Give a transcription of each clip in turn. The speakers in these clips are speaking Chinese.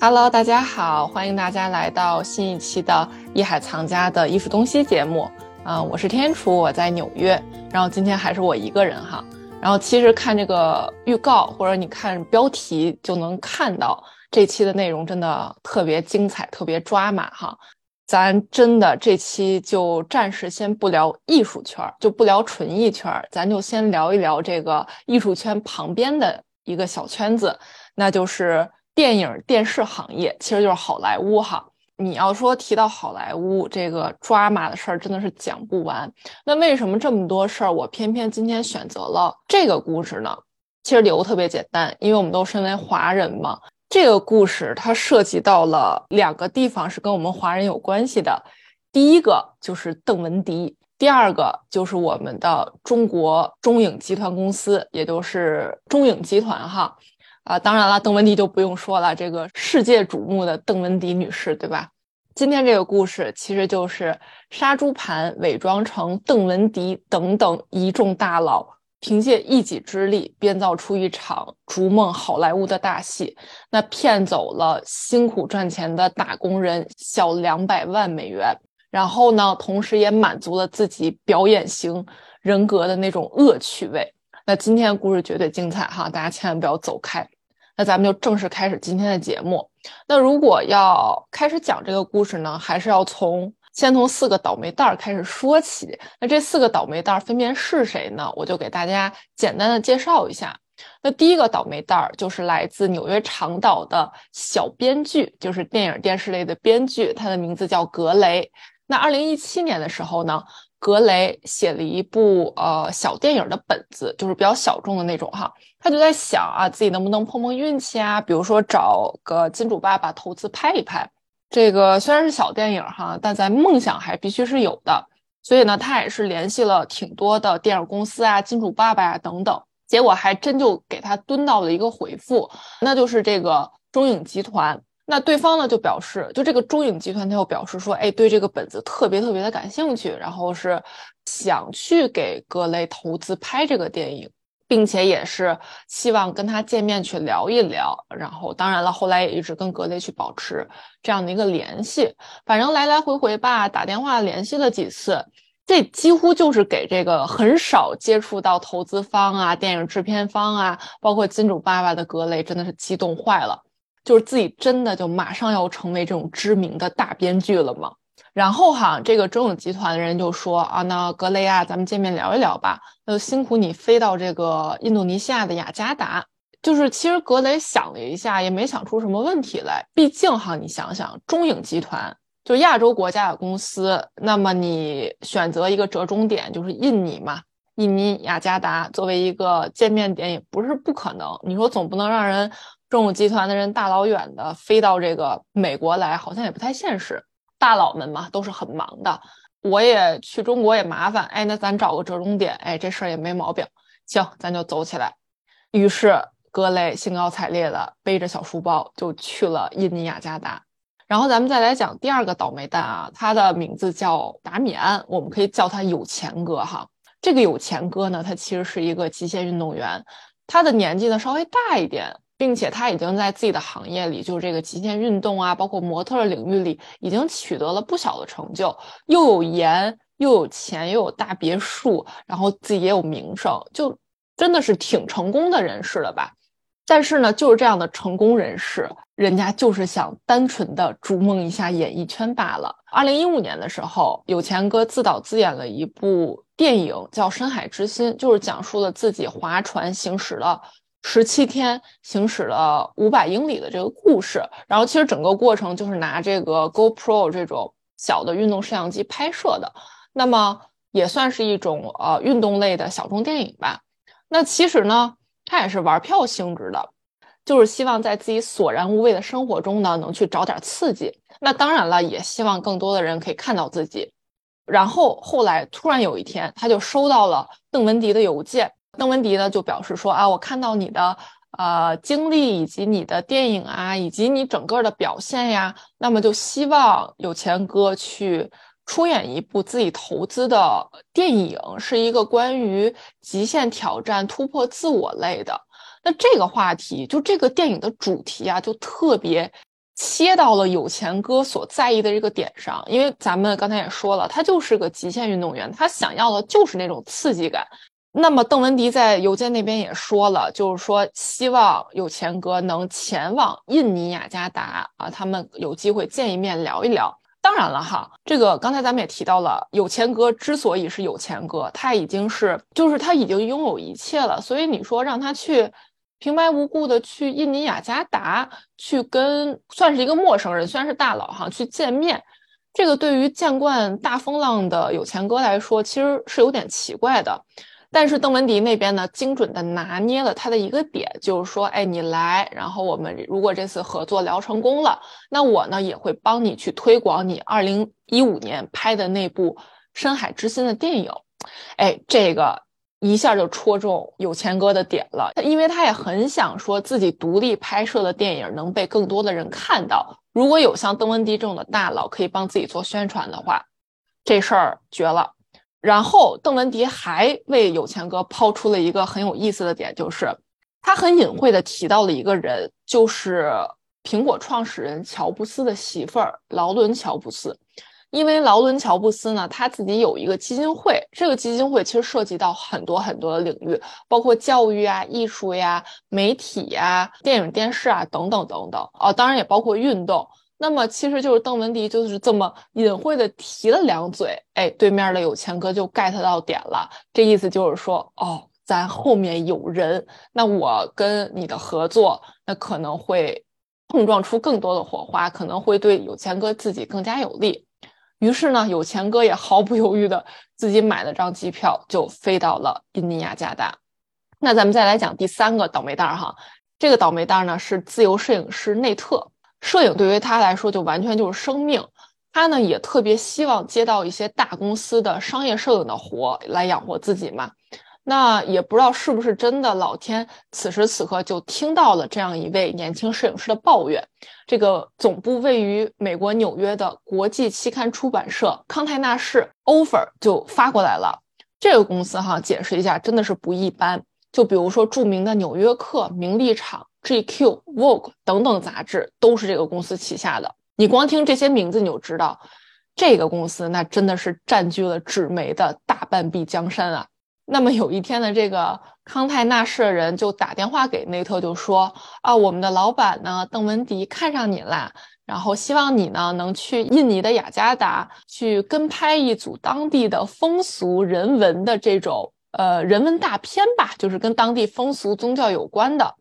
Hello，大家好，欢迎大家来到新一期的《艺海藏家的艺术东西》节目。啊，我是天楚，我在纽约。然后今天还是我一个人哈。然后其实看这个预告或者你看标题就能看到，这期的内容真的特别精彩，特别抓马哈。咱真的这期就暂时先不聊艺术圈，就不聊纯艺圈，咱就先聊一聊这个艺术圈旁边的一个小圈子，那就是电影电视行业，其实就是好莱坞哈。你要说提到好莱坞这个抓马的事儿，真的是讲不完。那为什么这么多事儿，我偏偏今天选择了这个故事呢？其实理由特别简单，因为我们都身为华人嘛。这个故事它涉及到了两个地方是跟我们华人有关系的，第一个就是邓文迪，第二个就是我们的中国中影集团公司，也就是中影集团哈。啊，当然了，邓文迪就不用说了，这个世界瞩目的邓文迪女士，对吧？今天这个故事其实就是杀猪盘伪装成邓文迪等等一众大佬。凭借一己之力编造出一场逐梦好莱坞的大戏，那骗走了辛苦赚钱的打工人小两百万美元，然后呢，同时也满足了自己表演型人格的那种恶趣味。那今天故事绝对精彩哈，大家千万不要走开。那咱们就正式开始今天的节目。那如果要开始讲这个故事呢，还是要从。先从四个倒霉蛋儿开始说起，那这四个倒霉蛋儿分别是谁呢？我就给大家简单的介绍一下。那第一个倒霉蛋儿就是来自纽约长岛的小编剧，就是电影电视类的编剧，他的名字叫格雷。那二零一七年的时候呢，格雷写了一部呃小电影的本子，就是比较小众的那种哈。他就在想啊，自己能不能碰碰运气啊，比如说找个金主爸爸投资拍一拍。这个虽然是小电影哈，但咱梦想还必须是有的。所以呢，他也是联系了挺多的电影公司啊、金主爸爸呀等等，结果还真就给他蹲到了一个回复，那就是这个中影集团。那对方呢就表示，就这个中影集团他又表示说，哎，对这个本子特别特别的感兴趣，然后是想去给格雷投资拍这个电影。并且也是希望跟他见面去聊一聊，然后当然了，后来也一直跟格雷去保持这样的一个联系，反正来来回回吧，打电话联系了几次，这几乎就是给这个很少接触到投资方啊、电影制片方啊，包括金主爸爸的格雷真的是激动坏了，就是自己真的就马上要成为这种知名的大编剧了吗？然后哈，这个中影集团的人就说啊，那格雷啊，咱们见面聊一聊吧。那就辛苦你飞到这个印度尼西亚的雅加达。就是其实格雷想了一下，也没想出什么问题来。毕竟哈，你想想，中影集团就亚洲国家的公司，那么你选择一个折中点就是印尼嘛，印尼雅加达作为一个见面点也不是不可能。你说总不能让人中影集团的人大老远的飞到这个美国来，好像也不太现实。大佬们嘛，都是很忙的。我也去中国也麻烦，哎，那咱找个折中点，哎，这事儿也没毛病。行，咱就走起来。于是格雷兴高采烈的背着小书包就去了印尼雅加达。然后咱们再来讲第二个倒霉蛋啊，他的名字叫达米安，我们可以叫他有钱哥哈。这个有钱哥呢，他其实是一个极限运动员，他的年纪呢稍微大一点。并且他已经在自己的行业里，就是这个极限运动啊，包括模特领域里，已经取得了不小的成就，又有颜，又有钱，又有大别墅，然后自己也有名声，就真的是挺成功的人士了吧？但是呢，就是这样的成功人士，人家就是想单纯的逐梦一下演艺圈罢了。二零一五年的时候，有钱哥自导自演了一部电影，叫《深海之心》，就是讲述了自己划船行驶了。十七天行驶了五百英里的这个故事，然后其实整个过程就是拿这个 GoPro 这种小的运动摄像机拍摄的，那么也算是一种呃运动类的小众电影吧。那其实呢，它也是玩票性质的，就是希望在自己索然无味的生活中呢，能去找点刺激。那当然了，也希望更多的人可以看到自己。然后后来突然有一天，他就收到了邓文迪的邮件。邓文迪呢就表示说啊，我看到你的呃经历以及你的电影啊，以及你整个的表现呀，那么就希望有钱哥去出演一部自己投资的电影，是一个关于极限挑战、突破自我类的。那这个话题，就这个电影的主题啊，就特别切到了有钱哥所在意的这个点上，因为咱们刚才也说了，他就是个极限运动员，他想要的就是那种刺激感。那么邓文迪在邮件那边也说了，就是说希望有钱哥能前往印尼雅加达啊，他们有机会见一面聊一聊。当然了哈，这个刚才咱们也提到了，有钱哥之所以是有钱哥，他已经是就是他已经拥有一切了，所以你说让他去。平白无故的去印尼雅加达去跟算是一个陌生人，虽然是大佬哈，去见面，这个对于见惯大风浪的有钱哥来说，其实是有点奇怪的。但是邓文迪那边呢，精准的拿捏了他的一个点，就是说，哎，你来，然后我们如果这次合作聊成功了，那我呢也会帮你去推广你二零一五年拍的那部《深海之心》的电影。哎，这个。一下就戳中有钱哥的点了，因为他也很想说自己独立拍摄的电影能被更多的人看到。如果有像邓文迪这种的大佬可以帮自己做宣传的话，这事儿绝了。然后邓文迪还为有钱哥抛出了一个很有意思的点，就是他很隐晦的提到了一个人，就是苹果创始人乔布斯的媳妇儿劳伦乔布斯。因为劳伦·乔布斯呢，他自己有一个基金会，这个基金会其实涉及到很多很多的领域，包括教育啊、艺术呀、媒体呀、电影、电视啊等等等等啊，当然也包括运动。那么其实就是邓文迪就是这么隐晦的提了两嘴，哎，对面的有钱哥就 get 到点了，这意思就是说，哦，咱后面有人，那我跟你的合作，那可能会碰撞出更多的火花，可能会对有钱哥自己更加有利。于是呢，有钱哥也毫不犹豫的自己买了张机票，就飞到了印尼雅加达。那咱们再来讲第三个倒霉蛋儿哈，这个倒霉蛋儿呢是自由摄影师内特。摄影对于他来说就完全就是生命，他呢也特别希望接到一些大公司的商业摄影的活来养活自己嘛。那也不知道是不是真的，老天此时此刻就听到了这样一位年轻摄影师的抱怨。这个总部位于美国纽约的国际期刊出版社康泰纳仕 offer 就发过来了。这个公司哈，解释一下，真的是不一般。就比如说著名的《纽约客》《名利场》《GQ》《Vogue》等等杂志，都是这个公司旗下的。你光听这些名字，你就知道这个公司那真的是占据了纸媒的大半壁江山啊。那么有一天呢，这个康泰纳仕的人就打电话给内特，就说啊，我们的老板呢，邓文迪看上你了，然后希望你呢能去印尼的雅加达去跟拍一组当地的风俗人文的这种呃人文大片吧，就是跟当地风俗宗教有关的。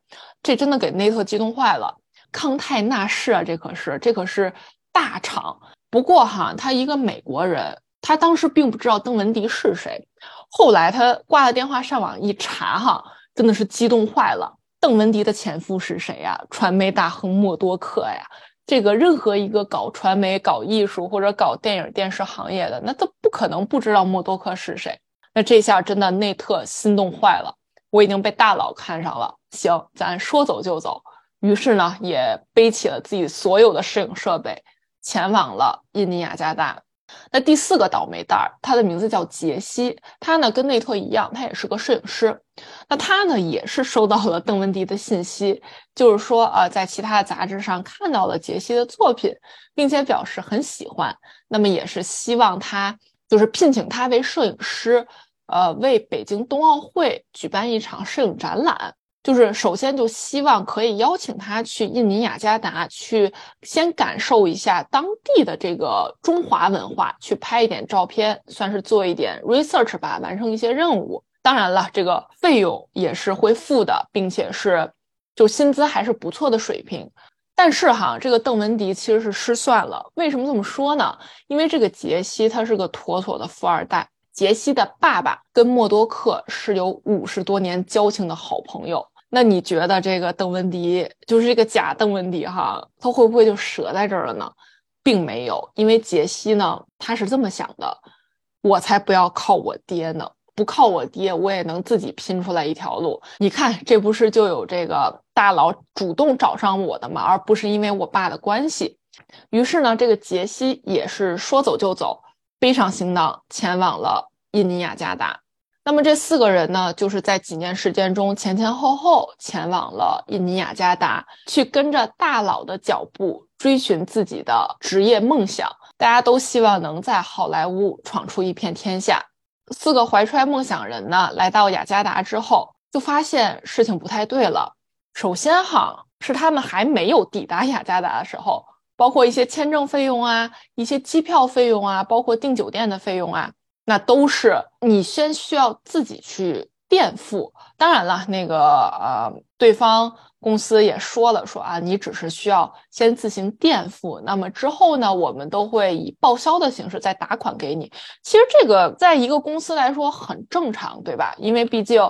这真的给内特激动坏了。康泰纳仕啊，这可是这可是大厂。不过哈，他一个美国人，他当时并不知道邓文迪是谁。后来他挂了电话，上网一查，哈，真的是激动坏了。邓文迪的前夫是谁呀？传媒大亨默多克呀！这个任何一个搞传媒、搞艺术或者搞电影电视行业的，那都不可能不知道默多克是谁。那这下真的内特心动坏了，我已经被大佬看上了，行，咱说走就走。于是呢，也背起了自己所有的摄影设备，前往了印尼雅加达。那第四个倒霉蛋儿，他的名字叫杰西，他呢跟内特一样，他也是个摄影师。那他呢也是收到了邓文迪的信息，就是说呃，在其他的杂志上看到了杰西的作品，并且表示很喜欢。那么也是希望他就是聘请他为摄影师，呃，为北京冬奥会举办一场摄影展览。就是首先就希望可以邀请他去印尼雅加达，去先感受一下当地的这个中华文化，去拍一点照片，算是做一点 research 吧，完成一些任务。当然了，这个费用也是会付的，并且是就薪资还是不错的水平。但是哈，这个邓文迪其实是失算了。为什么这么说呢？因为这个杰西他是个妥妥的富二代，杰西的爸爸跟默多克是有五十多年交情的好朋友。那你觉得这个邓文迪就是这个假邓文迪哈，他会不会就折在这儿了呢？并没有，因为杰西呢，他是这么想的：我才不要靠我爹呢，不靠我爹，我也能自己拼出来一条路。你看，这不是就有这个大佬主动找上我的吗？而不是因为我爸的关系。于是呢，这个杰西也是说走就走，背上行囊前往了印尼雅加达。那么这四个人呢，就是在几年时间中前前后后前往了印尼雅加达，去跟着大佬的脚步追寻自己的职业梦想。大家都希望能在好莱坞闯出一片天下。四个怀揣梦想人呢，来到雅加达之后，就发现事情不太对了。首先哈，是他们还没有抵达雅加达的时候，包括一些签证费用啊，一些机票费用啊，包括订酒店的费用啊。那都是你先需要自己去垫付。当然了，那个呃，对方公司也说了，说啊，你只是需要先自行垫付。那么之后呢，我们都会以报销的形式再打款给你。其实这个在一个公司来说很正常，对吧？因为毕竟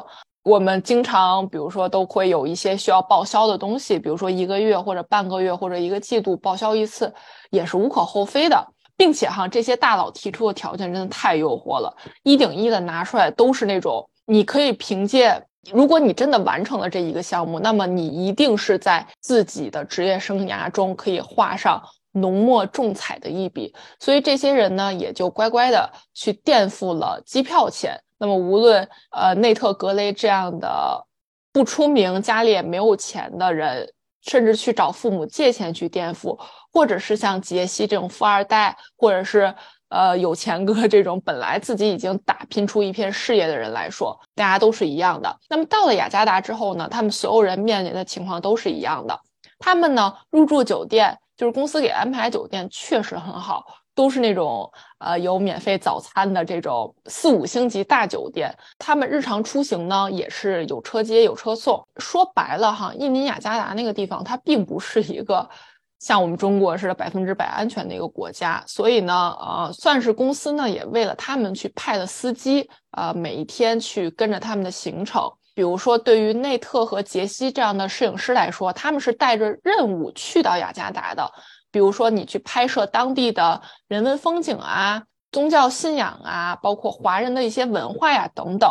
我们经常，比如说都会有一些需要报销的东西，比如说一个月或者半个月或者一个季度报销一次，也是无可厚非的。并且哈，这些大佬提出的条件真的太诱惑了，一顶一的拿出来都是那种，你可以凭借，如果你真的完成了这一个项目，那么你一定是在自己的职业生涯中可以画上浓墨重彩的一笔。所以这些人呢，也就乖乖的去垫付了机票钱。那么无论呃内特·格雷这样的不出名、家里也没有钱的人。甚至去找父母借钱去垫付，或者是像杰西这种富二代，或者是呃有钱哥 这种本来自己已经打拼出一片事业的人来说，大家都是一样的。那么到了雅加达之后呢，他们所有人面临的情况都是一样的。他们呢入住酒店，就是公司给安排酒店确实很好。都是那种呃有免费早餐的这种四五星级大酒店，他们日常出行呢也是有车接有车送。说白了哈，印尼雅加达那个地方它并不是一个像我们中国似的百分之百安全的一个国家，所以呢，呃，算是公司呢也为了他们去派了司机，呃，每一天去跟着他们的行程。比如说对于内特和杰西这样的摄影师来说，他们是带着任务去到雅加达的。比如说，你去拍摄当地的人文风景啊、宗教信仰啊，包括华人的一些文化呀等等。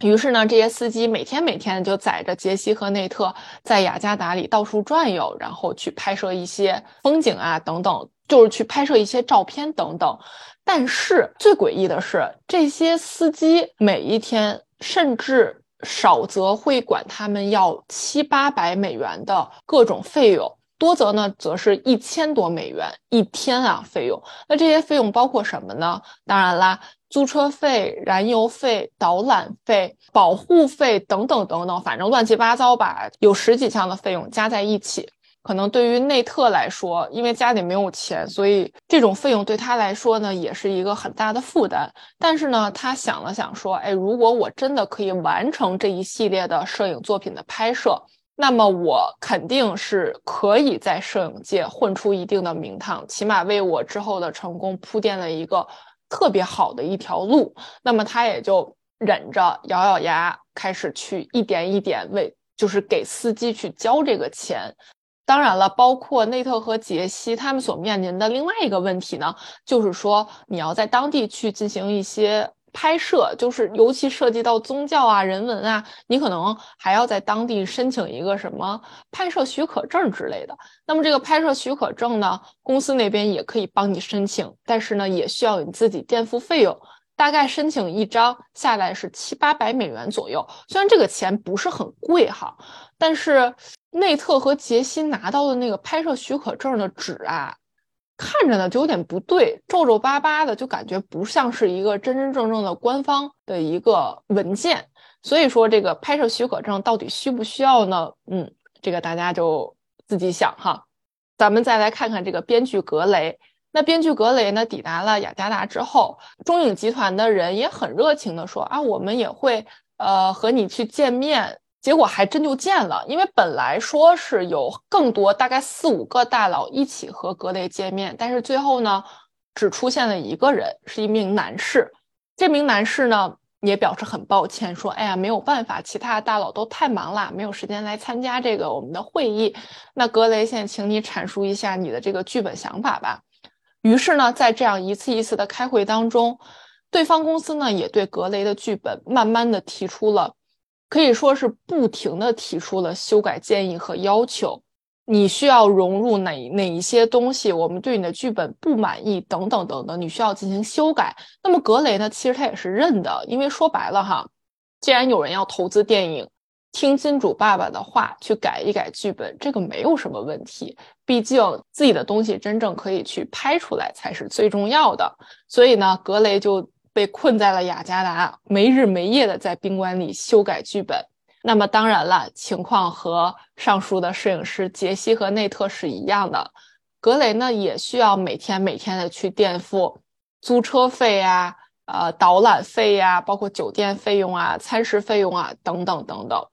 于是呢，这些司机每天每天就载着杰西和内特在雅加达里到处转悠，然后去拍摄一些风景啊等等，就是去拍摄一些照片等等。但是最诡异的是，这些司机每一天甚至少则会管他们要七八百美元的各种费用。多则呢，则是一千多美元一天啊，费用。那这些费用包括什么呢？当然啦，租车费、燃油费、导览费、保护费等等等等，反正乱七八糟吧，有十几项的费用加在一起。可能对于内特来说，因为家里没有钱，所以这种费用对他来说呢，也是一个很大的负担。但是呢，他想了想说，哎，如果我真的可以完成这一系列的摄影作品的拍摄。那么我肯定是可以在摄影界混出一定的名堂，起码为我之后的成功铺垫了一个特别好的一条路。那么他也就忍着，咬咬牙，开始去一点一点为，就是给司机去交这个钱。当然了，包括内特和杰西他们所面临的另外一个问题呢，就是说你要在当地去进行一些。拍摄就是，尤其涉及到宗教啊、人文啊，你可能还要在当地申请一个什么拍摄许可证之类的。那么这个拍摄许可证呢，公司那边也可以帮你申请，但是呢，也需要你自己垫付费用，大概申请一张下来是七八百美元左右。虽然这个钱不是很贵哈，但是内特和杰西拿到的那个拍摄许可证的纸啊。看着呢就有点不对，皱皱巴巴的，就感觉不像是一个真真正正的官方的一个文件。所以说，这个拍摄许可证到底需不需要呢？嗯，这个大家就自己想哈。咱们再来看看这个编剧格雷。那编剧格雷呢，抵达了雅加达之后，中影集团的人也很热情的说啊，我们也会呃和你去见面。结果还真就见了，因为本来说是有更多，大概四五个大佬一起和格雷见面，但是最后呢，只出现了一个人，是一名男士。这名男士呢也表示很抱歉，说：“哎呀，没有办法，其他大佬都太忙了，没有时间来参加这个我们的会议。那格雷，现在请你阐述一下你的这个剧本想法吧。”于是呢，在这样一次一次的开会当中，对方公司呢也对格雷的剧本慢慢的提出了。可以说是不停的提出了修改建议和要求，你需要融入哪哪一些东西？我们对你的剧本不满意，等等等等，你需要进行修改。那么格雷呢？其实他也是认的，因为说白了哈，既然有人要投资电影，听金主爸爸的话去改一改剧本，这个没有什么问题。毕竟自己的东西真正可以去拍出来才是最重要的。所以呢，格雷就被困在了雅加达，没日没夜的在宾馆里修改剧本。那么当然了，情况和上述的摄影师杰西和内特是一样的。格雷呢也需要每天每天的去垫付租车费呀、呃导览费呀、包括酒店费用啊、餐食费用啊等等等等。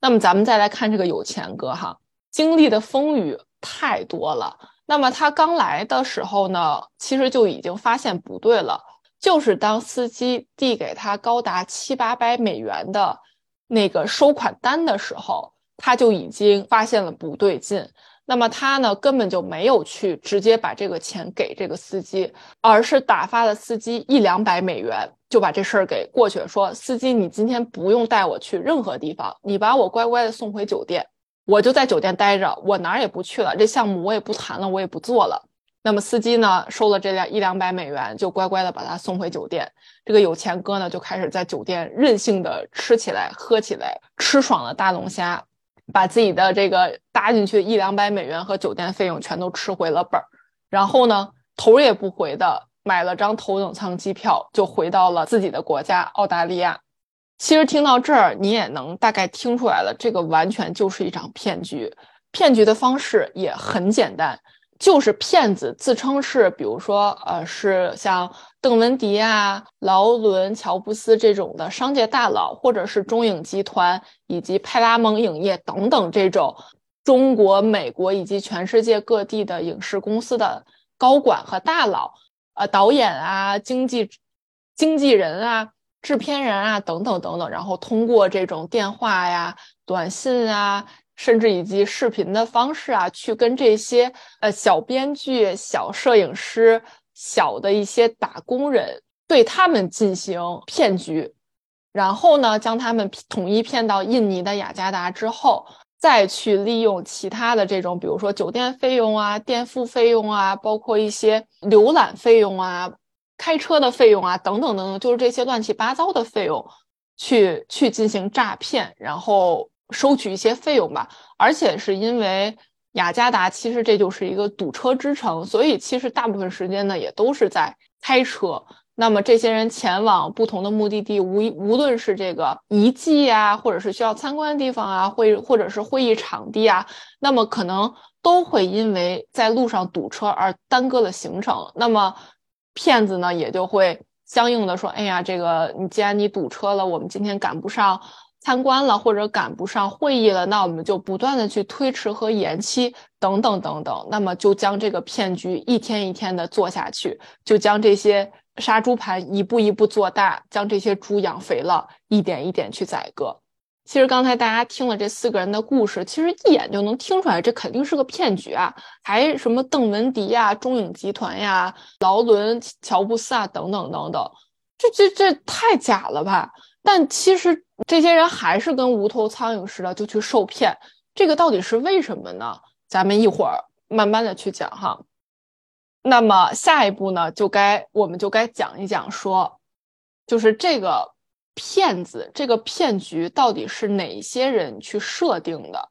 那么咱们再来看这个有钱哥哈，经历的风雨太多了。那么他刚来的时候呢，其实就已经发现不对了，就是当司机递给他高达七八百美元的那个收款单的时候，他就已经发现了不对劲。那么他呢，根本就没有去直接把这个钱给这个司机，而是打发了司机一两百美元，就把这事儿给过去了。说司机，你今天不用带我去任何地方，你把我乖乖的送回酒店，我就在酒店待着，我哪儿也不去了。这项目我也不谈了，我也不做了。那么司机呢，收了这两一两百美元，就乖乖的把他送回酒店。这个有钱哥呢，就开始在酒店任性的吃起来、喝起来，吃爽了大龙虾。把自己的这个搭进去一两百美元和酒店费用全都吃回了本儿，然后呢头也不回的买了张头等舱机票，就回到了自己的国家澳大利亚。其实听到这儿，你也能大概听出来了，这个完全就是一场骗局。骗局的方式也很简单。就是骗子自称是，比如说，呃，是像邓文迪啊、劳伦、乔布斯这种的商界大佬，或者是中影集团以及派拉蒙影业等等这种中国、美国以及全世界各地的影视公司的高管和大佬，呃，导演啊、经纪经纪人啊、制片人啊等等等等，然后通过这种电话呀、短信啊。甚至以及视频的方式啊，去跟这些呃小编剧、小摄影师、小的一些打工人，对他们进行骗局，然后呢，将他们统一骗到印尼的雅加达之后，再去利用其他的这种，比如说酒店费用啊、垫付费用啊，包括一些浏览费用啊、开车的费用啊等等等等，就是这些乱七八糟的费用，去去进行诈骗，然后。收取一些费用吧，而且是因为雅加达其实这就是一个堵车之城，所以其实大部分时间呢也都是在开车。那么这些人前往不同的目的地，无无论是这个遗迹啊，或者是需要参观的地方啊，会或者是会议场地啊，那么可能都会因为在路上堵车而耽搁了行程。那么骗子呢也就会相应的说：“哎呀，这个你既然你堵车了，我们今天赶不上。”参观了或者赶不上会议了，那我们就不断的去推迟和延期等等等等，那么就将这个骗局一天一天的做下去，就将这些杀猪盘一步一步做大，将这些猪养肥了，一点一点去宰割。其实刚才大家听了这四个人的故事，其实一眼就能听出来，这肯定是个骗局啊！还什么邓文迪呀、中影集团呀、劳伦、乔布斯啊等等等等，这这这太假了吧！但其实这些人还是跟无头苍蝇似的，就去受骗。这个到底是为什么呢？咱们一会儿慢慢的去讲哈。那么下一步呢，就该我们就该讲一讲，说就是这个骗子这个骗局到底是哪些人去设定的？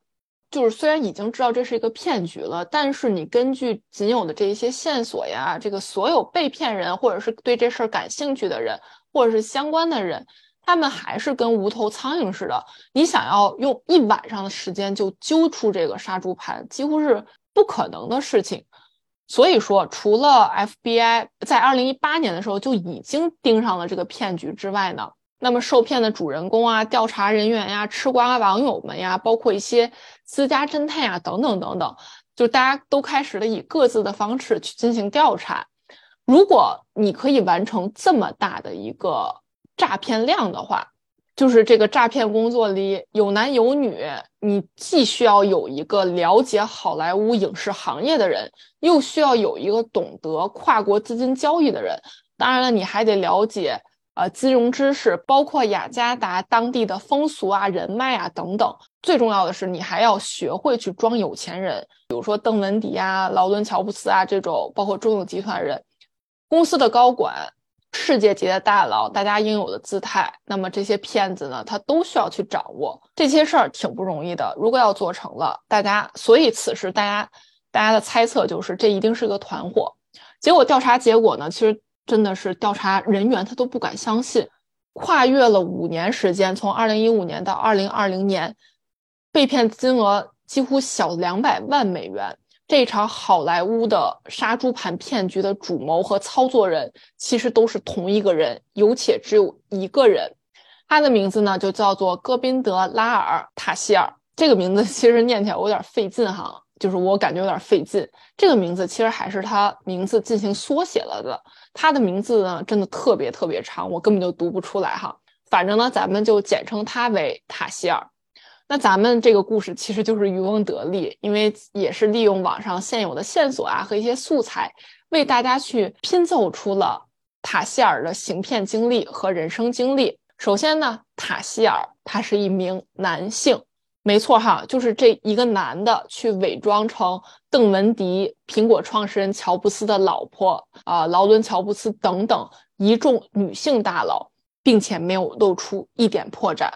就是虽然已经知道这是一个骗局了，但是你根据仅有的这一些线索呀，这个所有被骗人或者是对这事儿感兴趣的人，或者是相关的人。他们还是跟无头苍蝇似的，你想要用一晚上的时间就揪出这个杀猪盘，几乎是不可能的事情。所以说，除了 FBI 在二零一八年的时候就已经盯上了这个骗局之外呢，那么受骗的主人公啊、调查人员呀、吃瓜网友们呀，包括一些私家侦探呀等等等等，就大家都开始了以各自的方式去进行调查。如果你可以完成这么大的一个。诈骗量的话，就是这个诈骗工作里有男有女，你既需要有一个了解好莱坞影视行业的人，又需要有一个懂得跨国资金交易的人。当然了，你还得了解呃金融知识，包括雅加达当地的风俗啊、人脉啊等等。最重要的是，你还要学会去装有钱人，比如说邓文迪啊、劳伦·乔布斯啊这种，包括中影集团人公司的高管。世界级的大佬，大家应有的姿态，那么这些骗子呢，他都需要去掌握这些事儿，挺不容易的。如果要做成了，大家，所以此时大家大家的猜测就是这一定是个团伙。结果调查结果呢，其实真的是调查人员他都不敢相信，跨越了五年时间，从二零一五年到二零二零年，被骗金额几乎小两百万美元。这场好莱坞的杀猪盘骗局的主谋和操作人其实都是同一个人，有且只有一个人，他的名字呢就叫做戈宾德拉尔塔希尔。这个名字其实念起来有点费劲哈，就是我感觉有点费劲。这个名字其实还是他名字进行缩写了的。他的名字呢真的特别特别长，我根本就读不出来哈。反正呢，咱们就简称他为塔希尔。那咱们这个故事其实就是渔翁得利，因为也是利用网上现有的线索啊和一些素材，为大家去拼凑出了塔希尔的行骗经历和人生经历。首先呢，塔希尔他是一名男性，没错哈，就是这一个男的去伪装成邓文迪、苹果创始人乔布斯的老婆啊，劳伦乔布斯等等一众女性大佬，并且没有露出一点破绽。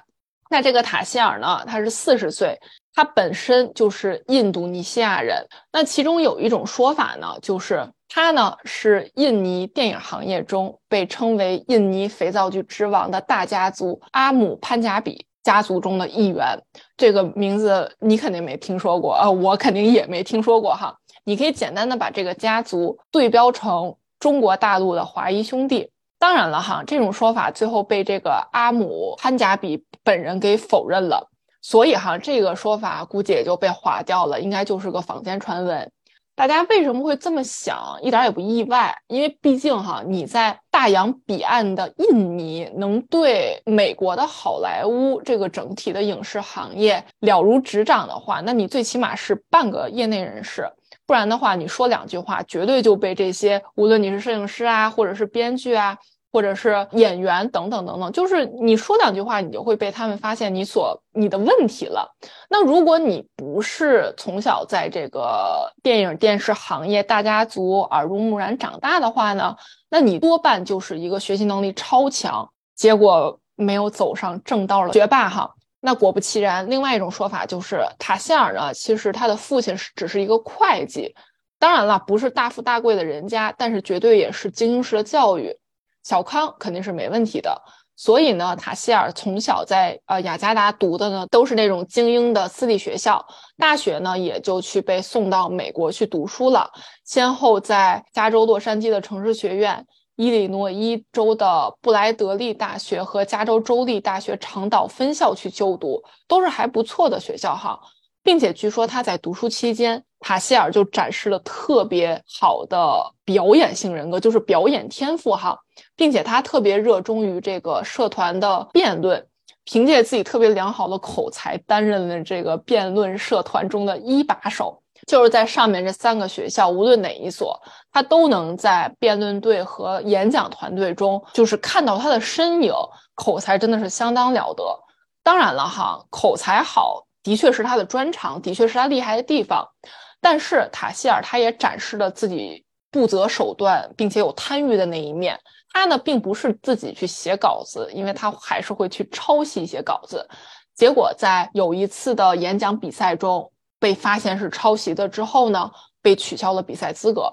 那这个塔希尔呢？他是四十岁，他本身就是印度尼西亚人。那其中有一种说法呢，就是他呢是印尼电影行业中被称为印尼肥皂剧之王的大家族阿姆潘贾比家族中的一员。这个名字你肯定没听说过啊，我肯定也没听说过哈。你可以简单的把这个家族对标成中国大陆的华谊兄弟。当然了哈，这种说法最后被这个阿姆潘贾比本人给否认了，所以哈，这个说法估计也就被划掉了，应该就是个坊间传闻。大家为什么会这么想，一点也不意外，因为毕竟哈，你在大洋彼岸的印尼能对美国的好莱坞这个整体的影视行业了如指掌的话，那你最起码是半个业内人士。不然的话，你说两句话，绝对就被这些无论你是摄影师啊，或者是编剧啊，或者是演员等等等等，就是你说两句话，你就会被他们发现你所你的问题了。那如果你不是从小在这个电影电视行业大家族耳濡目染长大的话呢，那你多半就是一个学习能力超强，结果没有走上正道的学霸哈。那果不其然，另外一种说法就是塔希尔呢，其实他的父亲是只是一个会计，当然了，不是大富大贵的人家，但是绝对也是精英式的教育，小康肯定是没问题的。所以呢，塔希尔从小在呃雅加达读的呢都是那种精英的私立学校，大学呢也就去被送到美国去读书了，先后在加州洛杉矶的城市学院。伊利诺伊州的布莱德利大学和加州州立大学长岛分校去就读，都是还不错的学校哈，并且据说他在读书期间，塔希尔就展示了特别好的表演性人格，就是表演天赋哈，并且他特别热衷于这个社团的辩论，凭借自己特别良好的口才，担任了这个辩论社团中的一把手。就是在上面这三个学校，无论哪一所，他都能在辩论队和演讲团队中，就是看到他的身影。口才真的是相当了得。当然了哈，口才好的确是他的专长，的确是他厉害的地方。但是塔希尔他也展示了自己不择手段并且有贪欲的那一面。他呢，并不是自己去写稿子，因为他还是会去抄袭一些稿子。结果在有一次的演讲比赛中。被发现是抄袭的之后呢，被取消了比赛资格。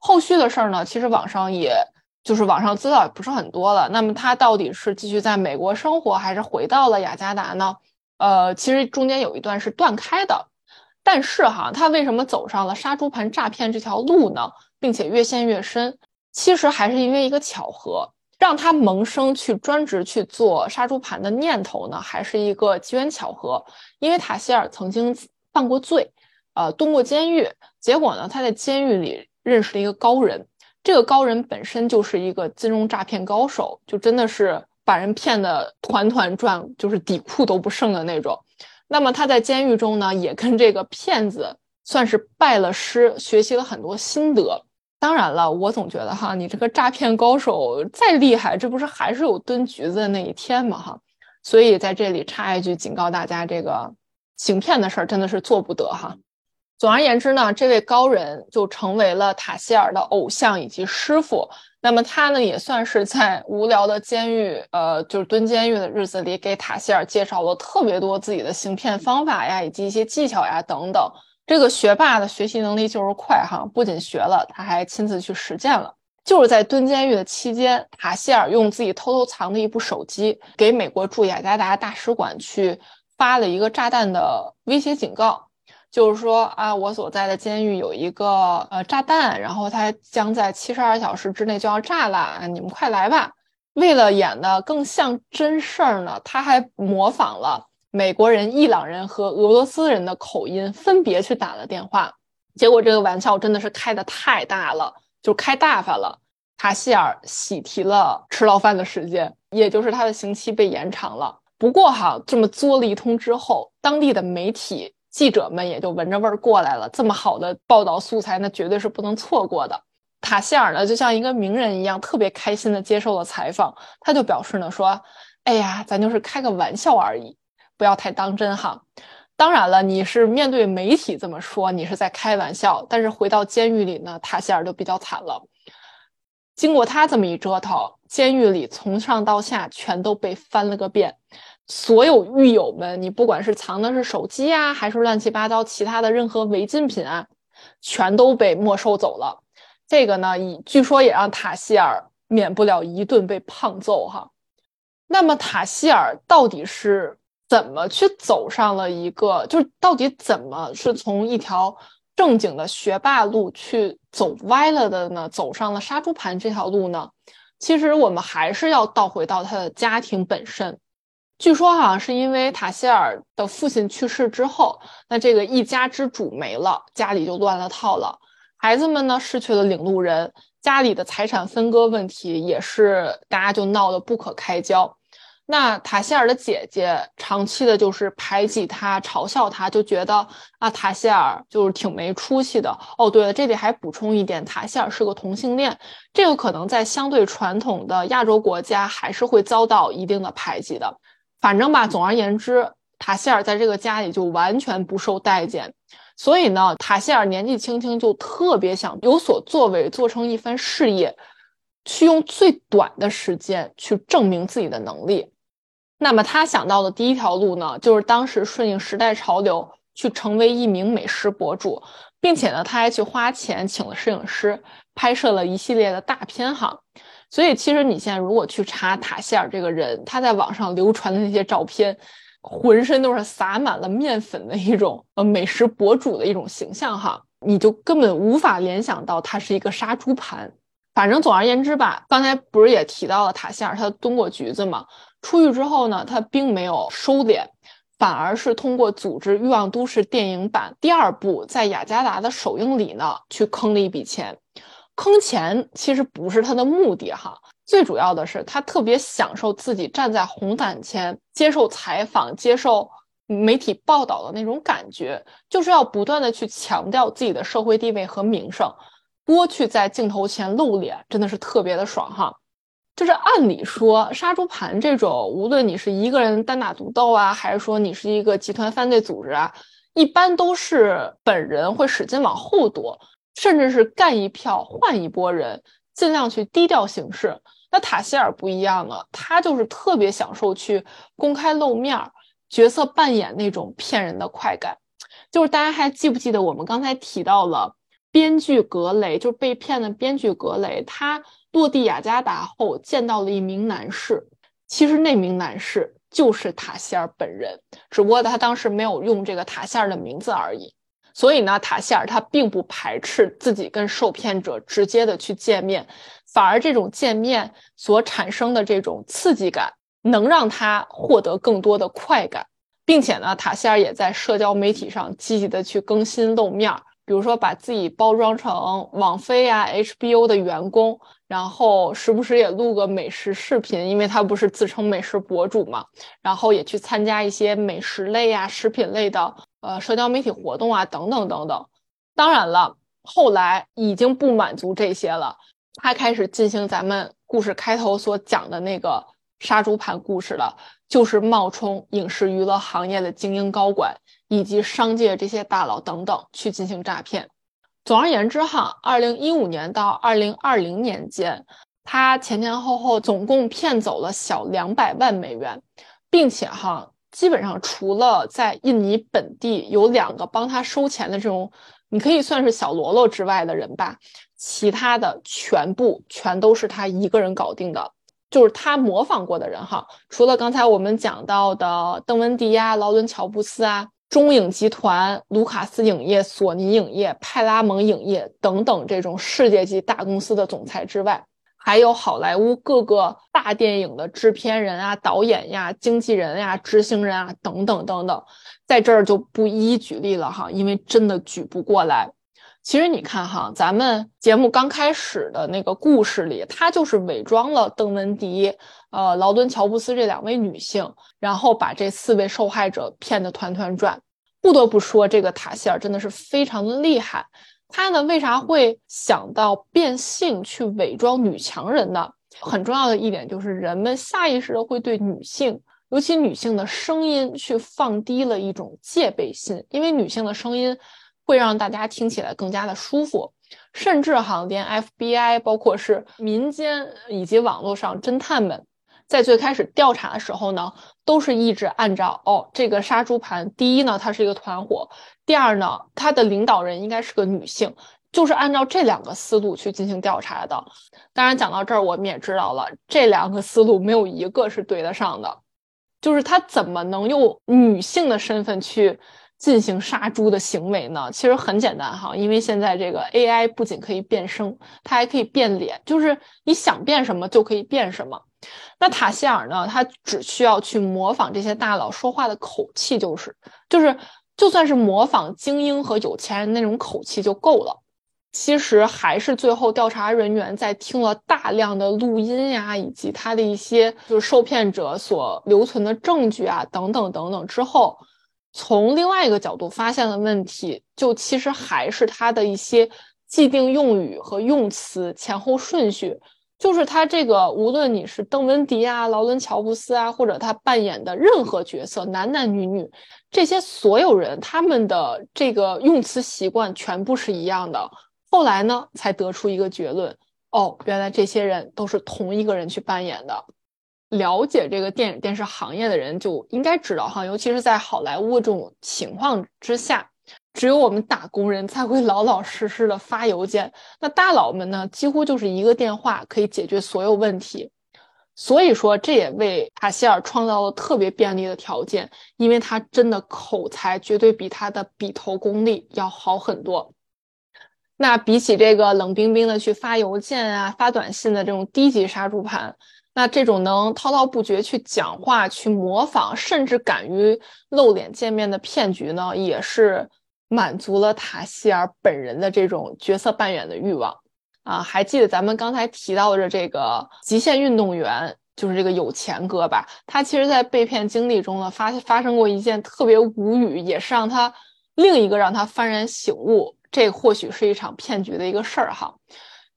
后续的事儿呢，其实网上也就是网上资料也不是很多了。那么他到底是继续在美国生活，还是回到了雅加达呢？呃，其实中间有一段是断开的。但是哈，他为什么走上了杀猪盘诈骗这条路呢？并且越陷越深，其实还是因为一个巧合，让他萌生去专职去做杀猪盘的念头呢，还是一个机缘巧合。因为塔希尔曾经。犯过罪，呃，蹲过监狱。结果呢，他在监狱里认识了一个高人，这个高人本身就是一个金融诈骗高手，就真的是把人骗得团团转，就是底裤都不剩的那种。那么他在监狱中呢，也跟这个骗子算是拜了师，学习了很多心得。当然了，我总觉得哈，你这个诈骗高手再厉害，这不是还是有蹲局子的那一天吗？哈，所以在这里插一句，警告大家这个。行骗的事儿真的是做不得哈。总而言之呢，这位高人就成为了塔希尔的偶像以及师傅。那么他呢，也算是在无聊的监狱，呃，就是蹲监狱的日子里，给塔希尔介绍了特别多自己的行骗方法呀，以及一些技巧呀等等。这个学霸的学习能力就是快哈，不仅学了，他还亲自去实践了。就是在蹲监狱的期间，塔希尔用自己偷偷藏的一部手机，给美国驻雅加达大使馆去发了一个炸弹的威胁警告。就是说啊，我所在的监狱有一个呃炸弹，然后它将在七十二小时之内就要炸了，你们快来吧！为了演的更像真事儿呢，他还模仿了美国人、伊朗人和俄罗斯人的口音，分别去打了电话。结果这个玩笑真的是开的太大了，就开大发了。塔希尔喜提了吃牢饭的时间，也就是他的刑期被延长了。不过哈，这么作了一通之后，当地的媒体。记者们也就闻着味儿过来了，这么好的报道素材，那绝对是不能错过的。塔希尔呢，就像一个名人一样，特别开心的接受了采访。他就表示呢，说：“哎呀，咱就是开个玩笑而已，不要太当真哈。当然了，你是面对媒体这么说，你是在开玩笑。但是回到监狱里呢，塔希尔就比较惨了。经过他这么一折腾，监狱里从上到下全都被翻了个遍。”所有狱友们，你不管是藏的是手机啊，还是乱七八糟其他的任何违禁品啊，全都被没收走了。这个呢，以据说也让塔希尔免不了一顿被胖揍哈。那么塔希尔到底是怎么去走上了一个，就是到底怎么是从一条正经的学霸路去走歪了的呢？走上了杀猪盘这条路呢？其实我们还是要倒回到他的家庭本身。据说好像是因为塔希尔的父亲去世之后，那这个一家之主没了，家里就乱了套了。孩子们呢失去了领路人，家里的财产分割问题也是大家就闹得不可开交。那塔希尔的姐姐长期的就是排挤他、嘲笑他，就觉得啊塔希尔就是挺没出息的。哦，对了，这里还补充一点，塔希尔是个同性恋，这个可能在相对传统的亚洲国家还是会遭到一定的排挤的。反正吧，总而言之，塔希尔在这个家里就完全不受待见，所以呢，塔希尔年纪轻轻就特别想有所作为，做成一番事业，去用最短的时间去证明自己的能力。那么他想到的第一条路呢，就是当时顺应时代潮流，去成为一名美食博主，并且呢，他还去花钱请了摄影师，拍摄了一系列的大片哈。所以，其实你现在如果去查塔希尔这个人，他在网上流传的那些照片，浑身都是撒满了面粉的一种呃美食博主的一种形象哈，你就根本无法联想到他是一个杀猪盘。反正总而言之吧，刚才不是也提到了塔希尔他蹲过局子嘛？出狱之后呢，他并没有收敛，反而是通过组织《欲望都市》电影版第二部在雅加达的首映礼呢，去坑了一笔钱。坑钱其实不是他的目的哈，最主要的是他特别享受自己站在红毯前接受采访、接受媒体报道的那种感觉，就是要不断的去强调自己的社会地位和名声，多去在镜头前露脸，真的是特别的爽哈。就是按理说杀猪盘这种，无论你是一个人单打独斗啊，还是说你是一个集团犯罪组织啊，一般都是本人会使劲往后躲。甚至是干一票换一拨人，尽量去低调行事。那塔希尔不一样了，他就是特别享受去公开露面、角色扮演那种骗人的快感。就是大家还记不记得我们刚才提到了编剧格雷，就是被骗的编剧格雷，他落地雅加达后见到了一名男士，其实那名男士就是塔希尔本人，只不过他当时没有用这个塔希尔的名字而已。所以呢，塔希尔他并不排斥自己跟受骗者直接的去见面，反而这种见面所产生的这种刺激感，能让他获得更多的快感，并且呢，塔希尔也在社交媒体上积极的去更新露面儿，比如说把自己包装成网飞呀、HBO 的员工，然后时不时也录个美食视频，因为他不是自称美食博主嘛，然后也去参加一些美食类呀、食品类的。呃，社交媒体活动啊，等等等等。当然了，后来已经不满足这些了，他开始进行咱们故事开头所讲的那个杀猪盘故事了，就是冒充影视娱乐行业的精英高管以及商界这些大佬等等去进行诈骗。总而言之哈，二零一五年到二零二零年间，他前前后后总共骗走了小两百万美元，并且哈，基本上除了在印尼本地有两个帮他收钱的这种，你可以算是小喽啰之外的人吧，其他的全部全都是他一个人搞定的。就是他模仿过的人哈，除了刚才我们讲到的邓文迪呀、劳伦乔布斯啊、中影集团、卢卡斯影业、索尼影业、派拉蒙影业等等这种世界级大公司的总裁之外，还有好莱坞各个大电影的制片人啊、导演呀、经纪人呀、执行人啊等等等等，在这儿就不一一举例了哈，因为真的举不过来。其实你看哈，咱们节目刚开始的那个故事里，他就是伪装了邓文迪、呃劳伦乔布斯这两位女性，然后把这四位受害者骗得团团转。不得不说，这个塔希尔真的是非常的厉害。他呢，为啥会想到变性去伪装女强人呢？很重要的一点就是，人们下意识的会对女性，尤其女性的声音去放低了一种戒备心，因为女性的声音。会让大家听起来更加的舒服，甚至哈，连 FBI，包括是民间以及网络上侦探们，在最开始调查的时候呢，都是一直按照哦，这个杀猪盘，第一呢，它是一个团伙，第二呢，它的领导人应该是个女性，就是按照这两个思路去进行调查的。当然，讲到这儿，我们也知道了，这两个思路没有一个是对得上的，就是他怎么能用女性的身份去？进行杀猪的行为呢，其实很简单哈，因为现在这个 AI 不仅可以变声，它还可以变脸，就是你想变什么就可以变什么。那塔希尔呢，他只需要去模仿这些大佬说话的口气，就是就是就算是模仿精英和有钱人那种口气就够了。其实还是最后调查人员在听了大量的录音呀，以及他的一些就是受骗者所留存的证据啊等等等等之后。从另外一个角度发现了问题，就其实还是他的一些既定用语和用词前后顺序，就是他这个无论你是邓文迪啊、劳伦乔布斯啊，或者他扮演的任何角色，男男女女，这些所有人他们的这个用词习惯全部是一样的。后来呢，才得出一个结论：哦，原来这些人都是同一个人去扮演的。了解这个电影电视行业的人就应该知道哈，尤其是在好莱坞这种情况之下，只有我们打工人才会老老实实的发邮件。那大佬们呢，几乎就是一个电话可以解决所有问题。所以说，这也为塔希尔创造了特别便利的条件，因为他真的口才绝对比他的笔头功力要好很多。那比起这个冷冰冰的去发邮件啊、发短信的这种低级杀猪盘。那这种能滔滔不绝去讲话、去模仿，甚至敢于露脸见面的骗局呢，也是满足了塔希尔本人的这种角色扮演的欲望啊！还记得咱们刚才提到的这个极限运动员，就是这个有钱哥吧？他其实，在被骗经历中呢，发发生过一件特别无语，也是让他另一个让他幡然醒悟，这或许是一场骗局的一个事儿哈。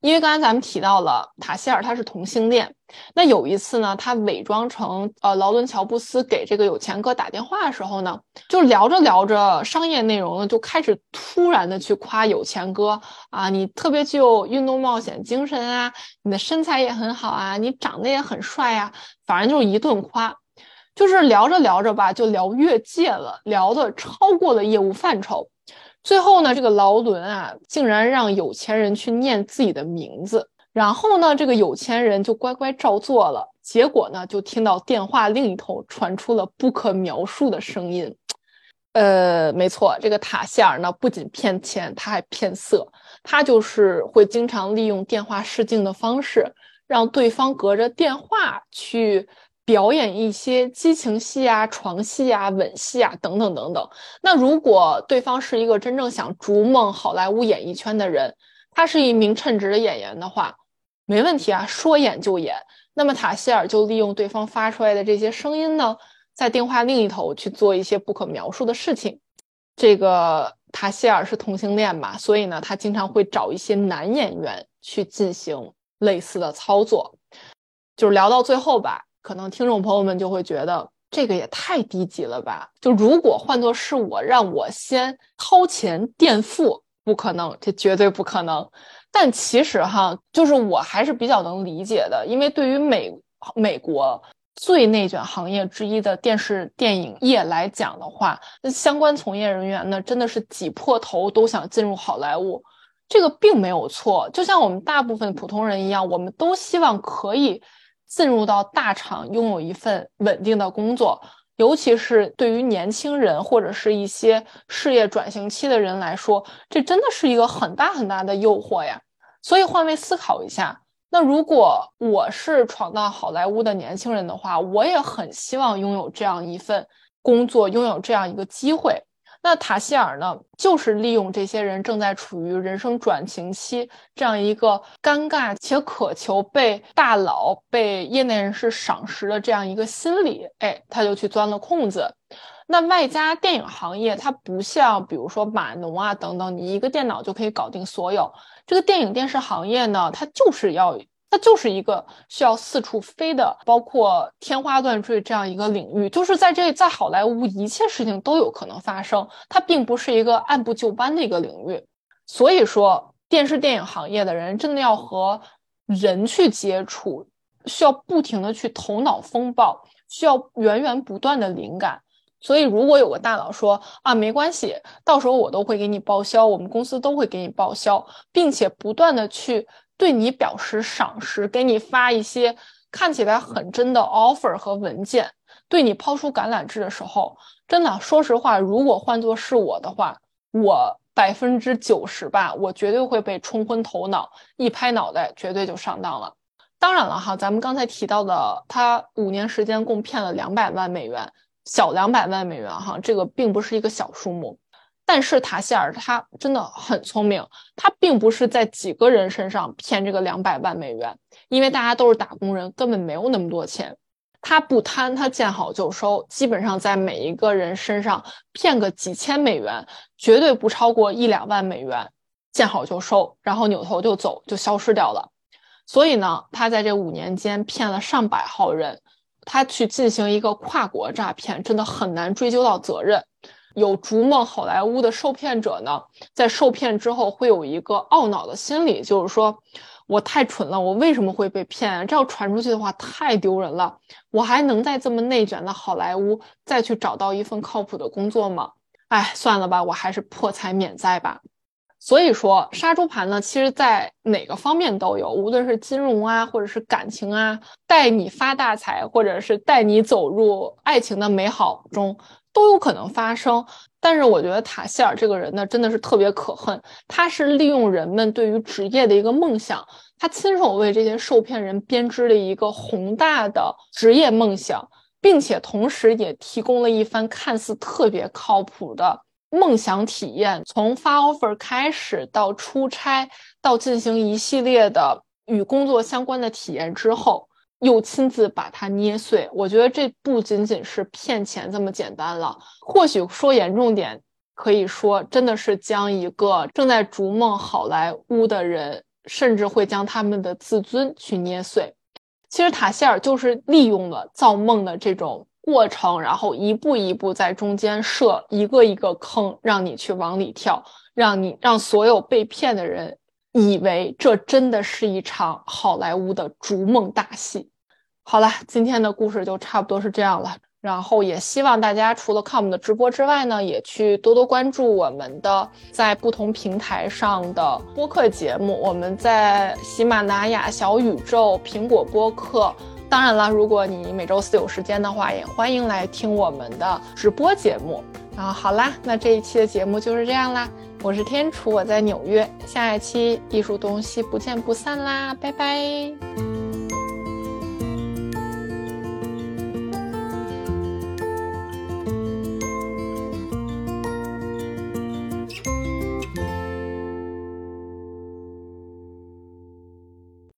因为刚才咱们提到了塔希尔他是同性恋，那有一次呢，他伪装成呃劳伦乔布斯给这个有钱哥打电话的时候呢，就聊着聊着商业内容呢，就开始突然的去夸有钱哥啊，你特别具有运动冒险精神啊，你的身材也很好啊，你长得也很帅啊，反正就是一顿夸，就是聊着聊着吧，就聊越界了，聊的超过了业务范畴。最后呢，这个劳伦啊，竟然让有钱人去念自己的名字，然后呢，这个有钱人就乖乖照做了。结果呢，就听到电话另一头传出了不可描述的声音。呃，没错，这个塔希尔呢，不仅骗钱，他还骗色。他就是会经常利用电话试镜的方式，让对方隔着电话去。表演一些激情戏啊、床戏啊、吻戏啊等等等等。那如果对方是一个真正想逐梦好莱坞演艺圈的人，他是一名称职的演员的话，没问题啊，说演就演。那么塔希尔就利用对方发出来的这些声音呢，在电话另一头去做一些不可描述的事情。这个塔希尔是同性恋嘛，所以呢，他经常会找一些男演员去进行类似的操作。就是聊到最后吧。可能听众朋友们就会觉得这个也太低级了吧？就如果换作是我，让我先掏钱垫付，不可能，这绝对不可能。但其实哈，就是我还是比较能理解的，因为对于美美国最内卷行业之一的电视电影业来讲的话，那相关从业人员呢，真的是挤破头都想进入好莱坞。这个并没有错，就像我们大部分普通人一样，我们都希望可以进入到大厂，拥有一份稳定的工作。尤其是对于年轻人或者是一些事业转型期的人来说，这真的是一个很大很大的诱惑呀。所以换位思考一下，那如果我是闯到好莱坞的年轻人的话，我也很希望拥有这样一份工作，拥有这样一个机会。那塔希尔呢，就是利用这些人正在处于人生转型期这样一个尴尬且渴求被大佬、被业内人士赏识的这样一个心理，哎，他就去钻了空子。那外加电影行业，它不像比如说码农啊等等，你一个电脑就可以搞定所有。这个电影电视行业呢，它就是要。它就是一个需要四处飞的，包括天花乱坠这样一个领域，就是在这在好莱坞，一切事情都有可能发生。它并不是一个按部就班的一个领域，所以说电视电影行业的人真的要和人去接触，需要不停的去头脑风暴，需要源源不断的灵感。所以如果有个大佬说啊，没关系，到时候我都会给你报销，我们公司都会给你报销，并且不断的去。对你表示赏识，给你发一些看起来很真的 offer 和文件，对你抛出橄榄枝的时候，真的，说实话，如果换作是我的话，我百分之九十吧，我绝对会被冲昏头脑，一拍脑袋，绝对就上当了。当然了哈，咱们刚才提到的，他五年时间共骗了两百万美元，小两百万美元哈，这个并不是一个小数目。但是塔希尔他真的很聪明，他并不是在几个人身上骗这个两百万美元，因为大家都是打工人，根本没有那么多钱。他不贪，他见好就收，基本上在每一个人身上骗个几千美元，绝对不超过一两万美元，见好就收，然后扭头就走，就消失掉了。所以呢，他在这五年间骗了上百号人，他去进行一个跨国诈骗，真的很难追究到责任。有逐梦好莱坞的受骗者呢，在受骗之后会有一个懊恼的心理，就是说我太蠢了，我为什么会被骗？这要传出去的话太丢人了，我还能在这么内卷的好莱坞再去找到一份靠谱的工作吗？哎，算了吧，我还是破财免灾吧。所以说，杀猪盘呢，其实在哪个方面都有，无论是金融啊，或者是感情啊，带你发大财，或者是带你走入爱情的美好中。都有可能发生，但是我觉得塔希尔这个人呢，真的是特别可恨。他是利用人们对于职业的一个梦想，他亲手为这些受骗人编织了一个宏大的职业梦想，并且同时也提供了一番看似特别靠谱的梦想体验。从发 offer 开始，到出差，到进行一系列的与工作相关的体验之后。又亲自把它捏碎，我觉得这不仅仅是骗钱这么简单了。或许说严重点，可以说真的是将一个正在逐梦好莱坞的人，甚至会将他们的自尊去捏碎。其实塔希尔就是利用了造梦的这种过程，然后一步一步在中间设一个一个坑，让你去往里跳，让你让所有被骗的人。以为这真的是一场好莱坞的逐梦大戏。好了，今天的故事就差不多是这样了。然后也希望大家除了看我们的直播之外呢，也去多多关注我们的在不同平台上的播客节目。我们在喜马拉雅、小宇宙、苹果播客。当然了，如果你每周四有时间的话，也欢迎来听我们的直播节目。然后好啦，那这一期的节目就是这样啦。我是天楚，我在纽约。下一期艺术东西不见不散啦，拜拜。